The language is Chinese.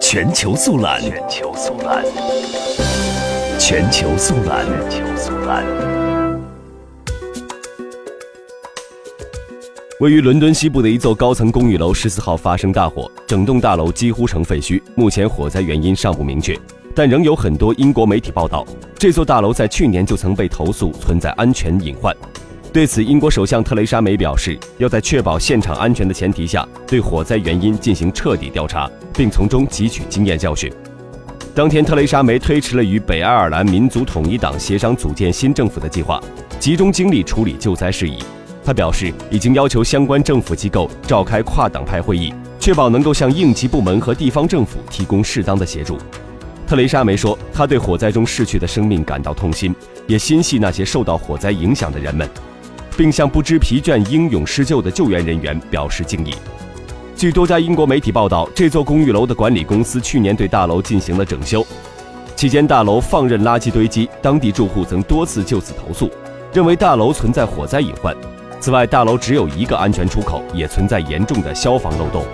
全球速览，全球速览，全球速览，全球速览。位于伦敦西部的一座高层公寓楼十四号发生大火，整栋大楼几乎成废墟。目前火灾原因尚不明确，但仍有很多英国媒体报道，这座大楼在去年就曾被投诉存在安全隐患。对此，英国首相特蕾莎梅表示，要在确保现场安全的前提下，对火灾原因进行彻底调查，并从中汲取经验教训。当天，特蕾莎梅推迟了与北爱尔兰民族统一党协商组建新政府的计划，集中精力处理救灾事宜。他表示，已经要求相关政府机构召开跨党派会议，确保能够向应急部门和地方政府提供适当的协助。特蕾莎梅说，她对火灾中逝去的生命感到痛心，也心系那些受到火灾影响的人们。并向不知疲倦、英勇施救的救援人员表示敬意。据多家英国媒体报道，这座公寓楼的管理公司去年对大楼进行了整修，期间大楼放任垃圾堆积，当地住户曾多次就此投诉，认为大楼存在火灾隐患。此外，大楼只有一个安全出口，也存在严重的消防漏洞。